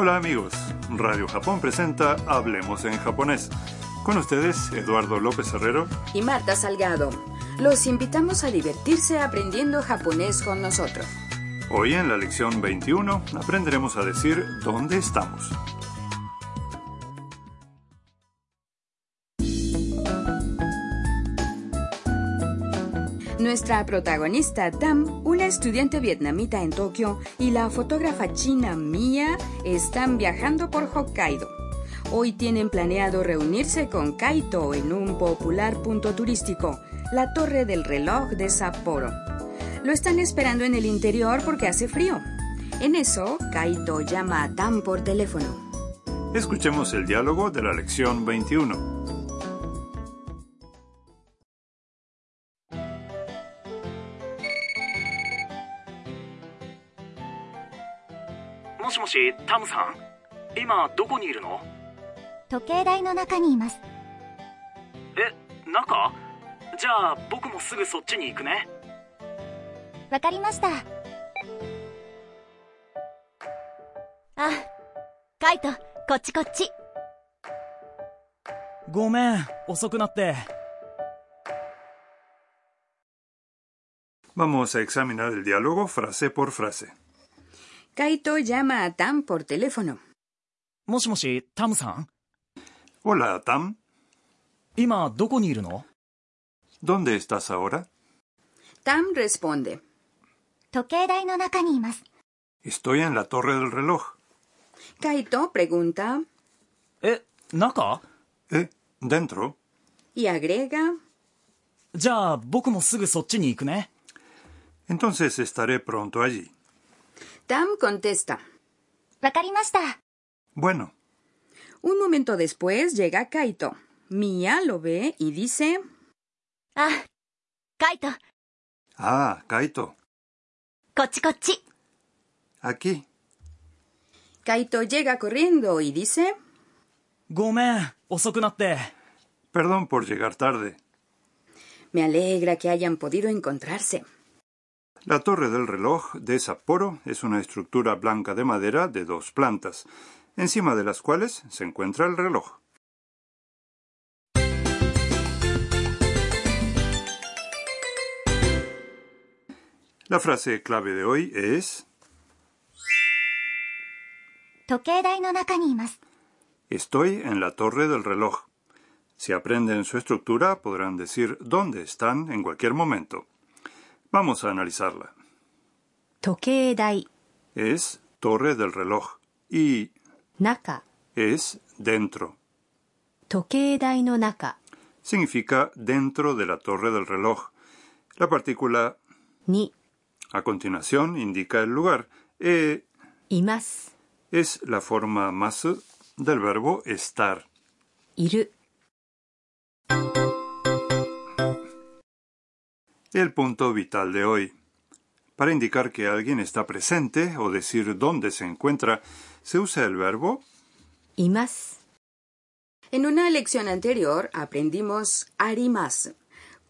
Hola amigos, Radio Japón presenta Hablemos en japonés. Con ustedes, Eduardo López Herrero. y Marta Salgado. Los invitamos a divertirse aprendiendo japonés con nosotros. Hoy en la lección 21 aprenderemos a decir dónde estamos. Nuestra protagonista Tam, una estudiante vietnamita en Tokio, y la fotógrafa china Mia están viajando por Hokkaido. Hoy tienen planeado reunirse con Kaito en un popular punto turístico, la Torre del Reloj de Sapporo. Lo están esperando en el interior porque hace frío. En eso, Kaito llama a Tam por teléfono. Escuchemos el diálogo de la lección 21. しタムさん今どこにいるの？時計台の中にいます。え中？じゃあ僕もすぐそっちに行くね。わかりました。あカイトこっちこっち。ごめん遅くなって。Vamos a examinar el diálogo frase por frase. Kaito llama a Tam por teléfono. Tam-san. Hola, Tam. Ima, ¿dónde ni no? ¿Dónde estás ahora? Tam responde. Estoy en la torre del reloj. Kaito pregunta. ¿Eh, naka? ¿Eh, dentro? Y agrega. Ya, boku mo sugu sochi ni iku ne. Entonces estaré pronto allí. Tam contesta. Wakarimashita. Bueno. Un momento después llega Kaito. Mia lo ve y dice. Ah, Kaito. Ah, Kaito. Kochi kochi. Aquí. Kaito llega corriendo y dice. Gomen, osokunatte. Perdón por llegar tarde. Me alegra que hayan podido encontrarse. La torre del reloj de Sapporo es una estructura blanca de madera de dos plantas, encima de las cuales se encuentra el reloj. La frase clave de hoy es Estoy en la torre del reloj. Si aprenden su estructura, podrán decir dónde están en cualquier momento. Vamos a analizarla. Tokeedai es torre del reloj y naka es dentro. Tokeedai no naka significa dentro de la torre del reloj. La partícula ni a continuación indica el lugar. E imas es la forma más del verbo estar. Iru el punto vital de hoy. Para indicar que alguien está presente o decir dónde se encuentra, se usa el verbo imas. En una lección anterior aprendimos arimas.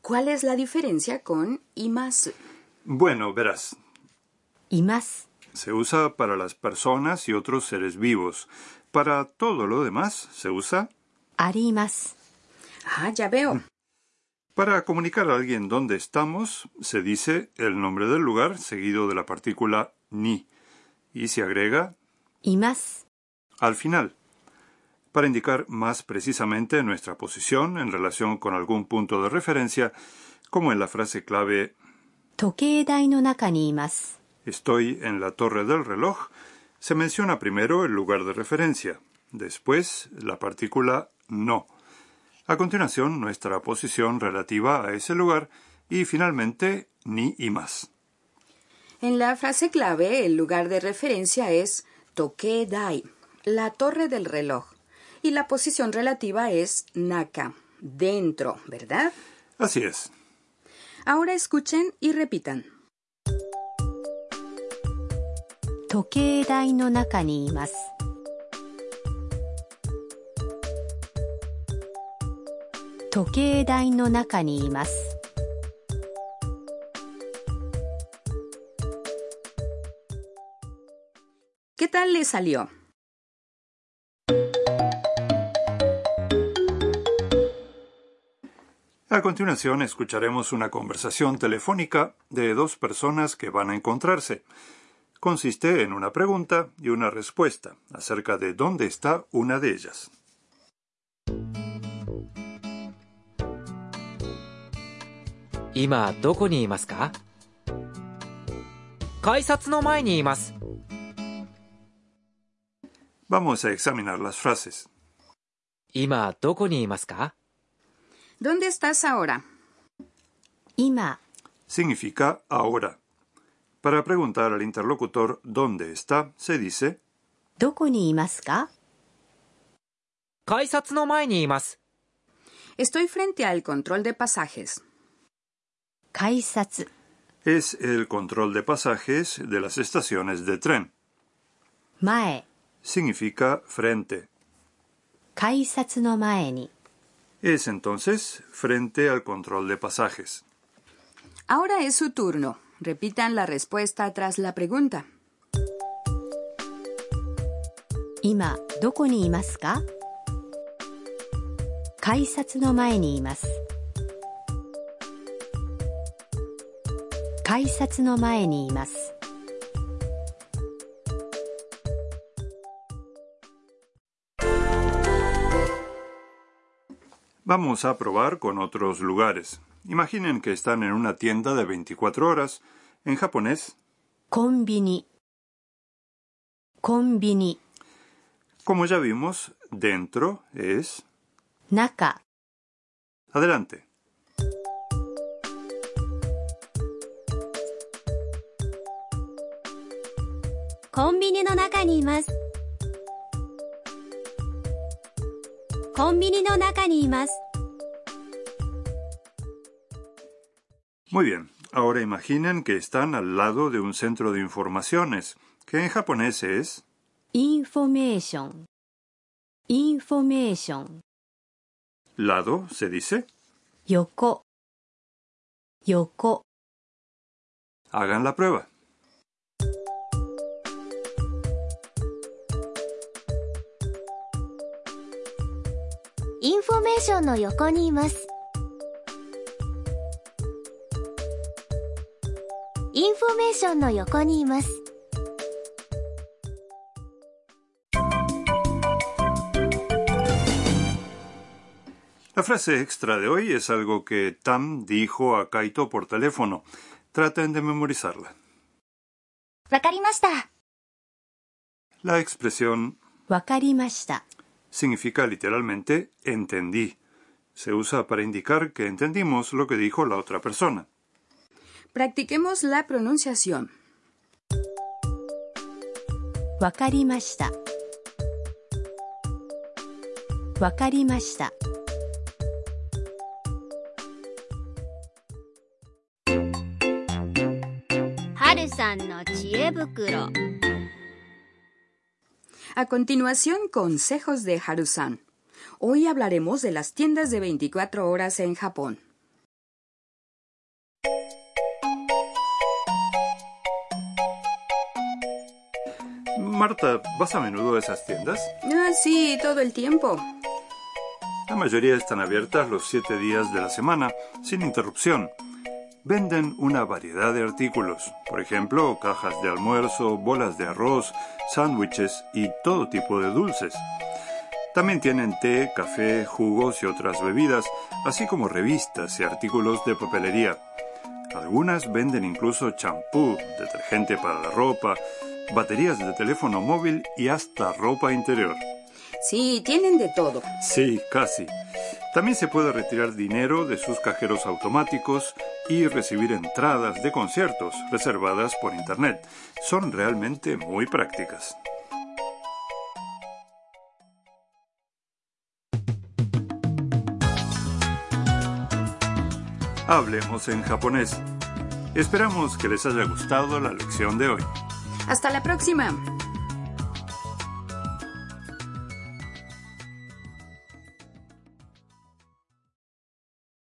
¿Cuál es la diferencia con imas? Bueno, verás. Imas. Se usa para las personas y otros seres vivos. Para todo lo demás se usa arimas. Ah, ya veo. Mm. Para comunicar a alguien dónde estamos, se dice el nombre del lugar seguido de la partícula ni y se agrega al final, para indicar más precisamente nuestra posición en relación con algún punto de referencia, como en la frase clave Estoy en la torre del reloj. Se menciona primero el lugar de referencia, después la partícula no. A continuación, nuestra posición relativa a ese lugar y finalmente, ni y más. En la frase clave, el lugar de referencia es Tokedai, la torre del reloj, y la posición relativa es Naka, dentro, ¿verdad? Así es. Ahora escuchen y repitan. Tokedai no naka ni imasu. 時計台の中にいます。¿Qué tal le salió? A continuación escucharemos una conversación telefónica de dos personas que van a encontrarse. Consiste en una pregunta y una respuesta acerca de dónde está una de ellas. 今どこにいますか改札の前にいます Vamos a examinar las frases. 今どこにいますか ¿Dónde estás ahora? 今 Significa ahora. Para preguntar al interlocutor dónde está, se dice どこにいますか改札の前にいます Estoy frente al control de pasajes. kaisatsu es el control de pasajes de las estaciones de tren. Mae significa frente. Kaisatsu no mae ni. Es entonces frente al control de pasajes. Ahora es su turno. Repitan la respuesta tras la pregunta. Ima, ¿doko ni imasu ka? Kaisatsu no mae ni imasu. 改札の前にいます Vamos a probar con otros lugares. Imaginen que están en una tienda de 24 horas. En japonés, コンビニコンビニ como ya vimos, dentro es 中 adelante. コンビニの中にいますコンビニの中にいます Muy bien. Ahora imaginen que están al lado de un centro de informaciones, que en japonés es インフォメーションインフォメーション lado, se dice. 横横 Hagan la prueba. ーションの横にいますインフォメーションの横にいます La frase extra de hoy es algo que Tam dijo a Kaito por teléfono. Traten de memorizarla. わかりました La expresión わかりました significa literalmente entendí. Se usa para indicar que entendimos lo que dijo la otra persona. Practiquemos la pronunciación. Wakarimashita. Wakarimashita. Haru-san no chiebukuro. A continuación, consejos de Harusan. Hoy hablaremos de las tiendas de 24 horas en Japón. Marta, ¿vas a menudo a esas tiendas? Ah, sí, todo el tiempo. La mayoría están abiertas los siete días de la semana, sin interrupción. Venden una variedad de artículos, por ejemplo, cajas de almuerzo, bolas de arroz, sándwiches y todo tipo de dulces. También tienen té, café, jugos y otras bebidas, así como revistas y artículos de papelería. Algunas venden incluso champú, detergente para la ropa, baterías de teléfono móvil y hasta ropa interior. Sí, tienen de todo. Sí, casi. También se puede retirar dinero de sus cajeros automáticos y recibir entradas de conciertos reservadas por Internet. Son realmente muy prácticas. Hablemos en japonés. Esperamos que les haya gustado la lección de hoy. Hasta la próxima.